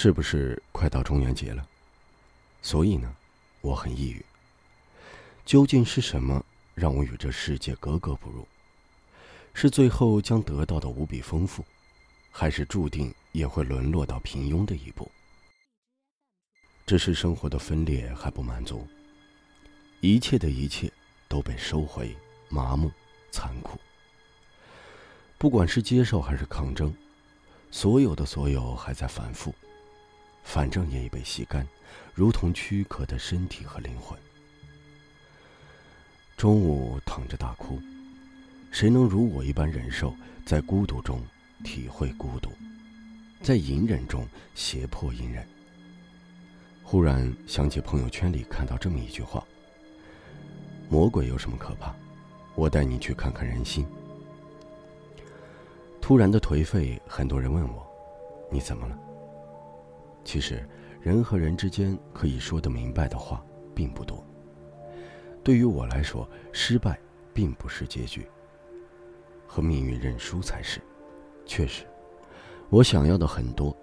是不是快到中元节了？所以呢，我很抑郁。究竟是什么让我与这世界格格不入？是最后将得到的无比丰富，还是注定也会沦落到平庸的一步？只是生活的分裂还不满足，一切的一切都被收回，麻木、残酷。不管是接受还是抗争，所有的所有还在反复。反正也已被吸干，如同躯壳的身体和灵魂。中午躺着大哭，谁能如我一般忍受在孤独中体会孤独，在隐忍中胁迫隐忍？忽然想起朋友圈里看到这么一句话：“魔鬼有什么可怕？我带你去看看人心。”突然的颓废，很多人问我：“你怎么了？”其实，人和人之间可以说得明白的话并不多。对于我来说，失败并不是结局，和命运认输才是。确实，我想要的很多，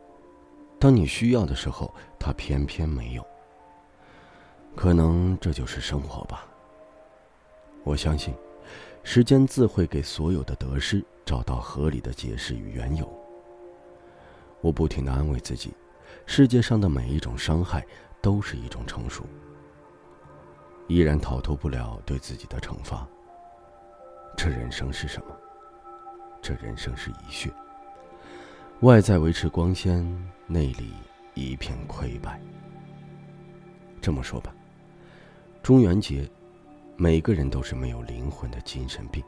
当你需要的时候，他偏偏没有。可能这就是生活吧。我相信，时间自会给所有的得失找到合理的解释与缘由。我不停的安慰自己。世界上的每一种伤害，都是一种成熟。依然逃脱不了对自己的惩罚。这人生是什么？这人生是一血。外在维持光鲜，内里一片溃败。这么说吧，中元节，每个人都是没有灵魂的精神病。